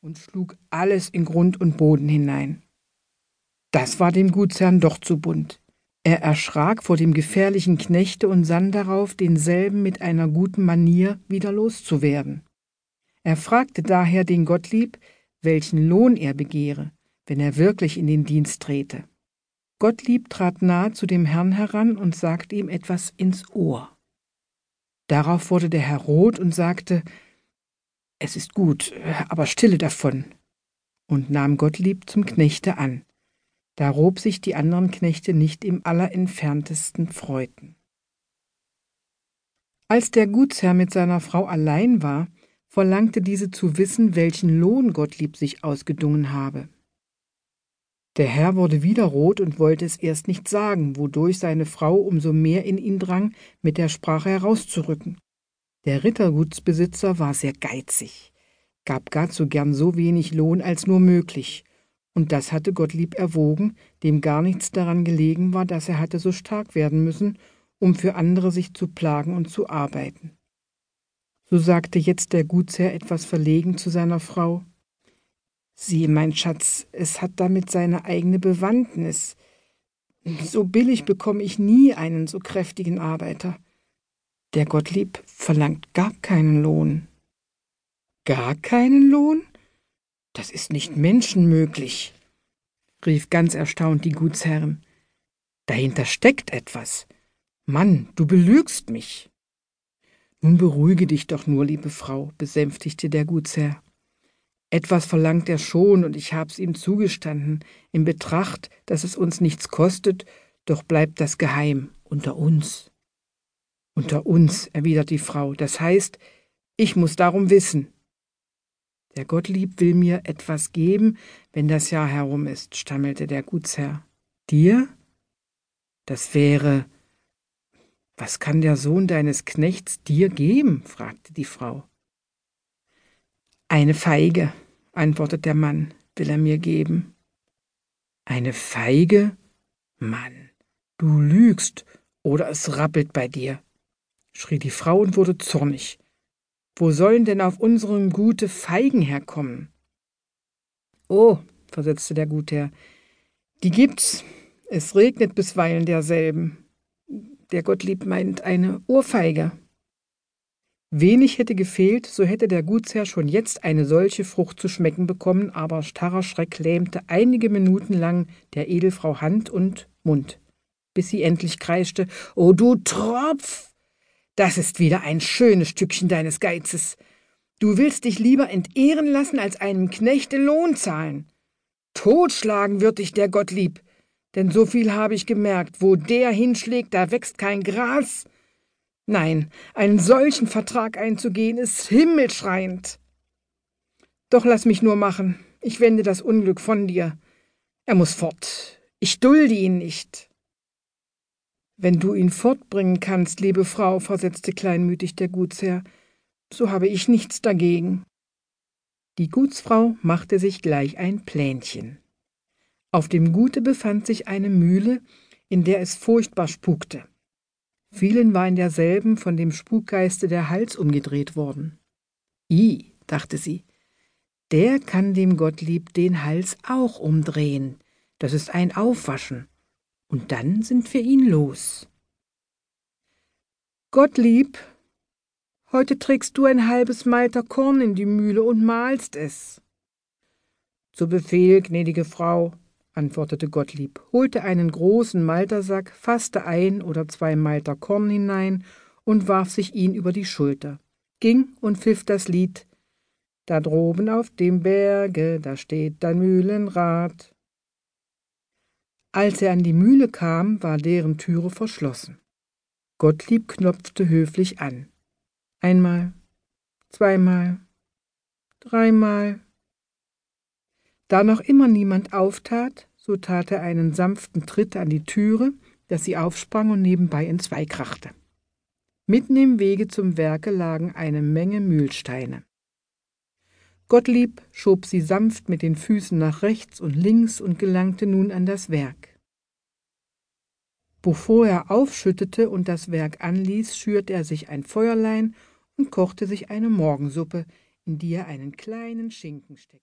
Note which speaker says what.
Speaker 1: und schlug alles in Grund und Boden hinein. Das war dem Gutsherrn doch zu bunt. Er erschrak vor dem gefährlichen Knechte und sann darauf, denselben mit einer guten Manier wieder loszuwerden. Er fragte daher den Gottlieb, welchen Lohn er begehre, wenn er wirklich in den Dienst trete. Gottlieb trat nahe zu dem Herrn heran und sagte ihm etwas ins Ohr. Darauf wurde der Herr rot und sagte, Es ist gut, aber stille davon, und nahm Gottlieb zum Knechte an darob sich die anderen Knechte nicht im allerentferntesten freuten. Als der Gutsherr mit seiner Frau allein war, verlangte diese zu wissen, welchen Lohn Gottlieb sich ausgedungen habe. Der Herr wurde wieder rot und wollte es erst nicht sagen, wodurch seine Frau umso mehr in ihn drang, mit der Sprache herauszurücken. Der Rittergutsbesitzer war sehr geizig, gab gar zu gern so wenig Lohn als nur möglich und das hatte Gottlieb erwogen, dem gar nichts daran gelegen war, dass er hatte so stark werden müssen, um für andere sich zu plagen und zu arbeiten. So sagte jetzt der Gutsherr etwas verlegen zu seiner Frau. Sieh, mein Schatz, es hat damit seine eigene Bewandtnis. So billig bekomme ich nie einen so kräftigen Arbeiter. Der Gottlieb verlangt gar keinen Lohn. Gar keinen Lohn? Das ist nicht menschenmöglich, rief ganz erstaunt die Gutsherrin. Dahinter steckt etwas. Mann, du belügst mich. Nun beruhige dich doch nur, liebe Frau, besänftigte der Gutsherr. Etwas verlangt er schon, und ich hab's ihm zugestanden, in Betracht, dass es uns nichts kostet, doch bleibt das geheim, unter uns. Unter uns, erwidert die Frau, das heißt, ich muss darum wissen. Der Gottlieb will mir etwas geben, wenn das Jahr herum ist, stammelte der Gutsherr. Dir? Das wäre. Was kann der Sohn deines Knechts dir geben? fragte die Frau. Eine Feige, antwortet der Mann, will er mir geben. Eine Feige? Mann, du lügst, oder es rappelt bei dir, schrie die Frau und wurde zornig. Wo sollen denn auf unserem Gute Feigen herkommen? Oh, versetzte der Gutsherr, die gibt's. Es regnet bisweilen derselben. Der Gottlieb meint eine Ohrfeige. Wenig hätte gefehlt, so hätte der Gutsherr schon jetzt eine solche Frucht zu schmecken bekommen, aber starrer Schreck lähmte einige Minuten lang der Edelfrau Hand und Mund, bis sie endlich kreischte: O du Tropf! Das ist wieder ein schönes Stückchen deines Geizes. Du willst dich lieber entehren lassen, als einem Knechte Lohn zahlen. Totschlagen wird dich der Gottlieb, denn so viel habe ich gemerkt, wo der hinschlägt, da wächst kein Gras. Nein, einen solchen Vertrag einzugehen, ist himmelschreiend. Doch lass mich nur machen, ich wende das Unglück von dir. Er muss fort, ich dulde ihn nicht. Wenn du ihn fortbringen kannst, liebe Frau, versetzte kleinmütig der Gutsherr, so habe ich nichts dagegen. Die Gutsfrau machte sich gleich ein Plänchen. Auf dem Gute befand sich eine Mühle, in der es furchtbar spukte. Vielen war in derselben von dem Spukgeiste der Hals umgedreht worden. I, dachte sie, der kann dem Gottlieb den Hals auch umdrehen. Das ist ein Aufwaschen und dann sind wir ihn los. Gottlieb, heute trägst du ein halbes Malter Korn in die Mühle und mahlst es. Zu Befehl, gnädige Frau, antwortete Gottlieb, holte einen großen Maltersack, fasste ein oder zwei Malter Korn hinein und warf sich ihn über die Schulter, ging und pfiff das Lied Da droben auf dem Berge, da steht dein Mühlenrad. Als er an die Mühle kam, war deren Türe verschlossen. Gottlieb knopfte höflich an. Einmal, zweimal, dreimal. Da noch immer niemand auftat, so tat er einen sanften Tritt an die Türe, dass sie aufsprang und nebenbei entzwei krachte. Mitten im Wege zum Werke lagen eine Menge Mühlsteine. Gottlieb schob sie sanft mit den Füßen nach rechts und links und gelangte nun an das Werk. Bevor er aufschüttete und das Werk anließ, schürte er sich ein Feuerlein und kochte sich eine Morgensuppe, in die er einen kleinen Schinken steckte.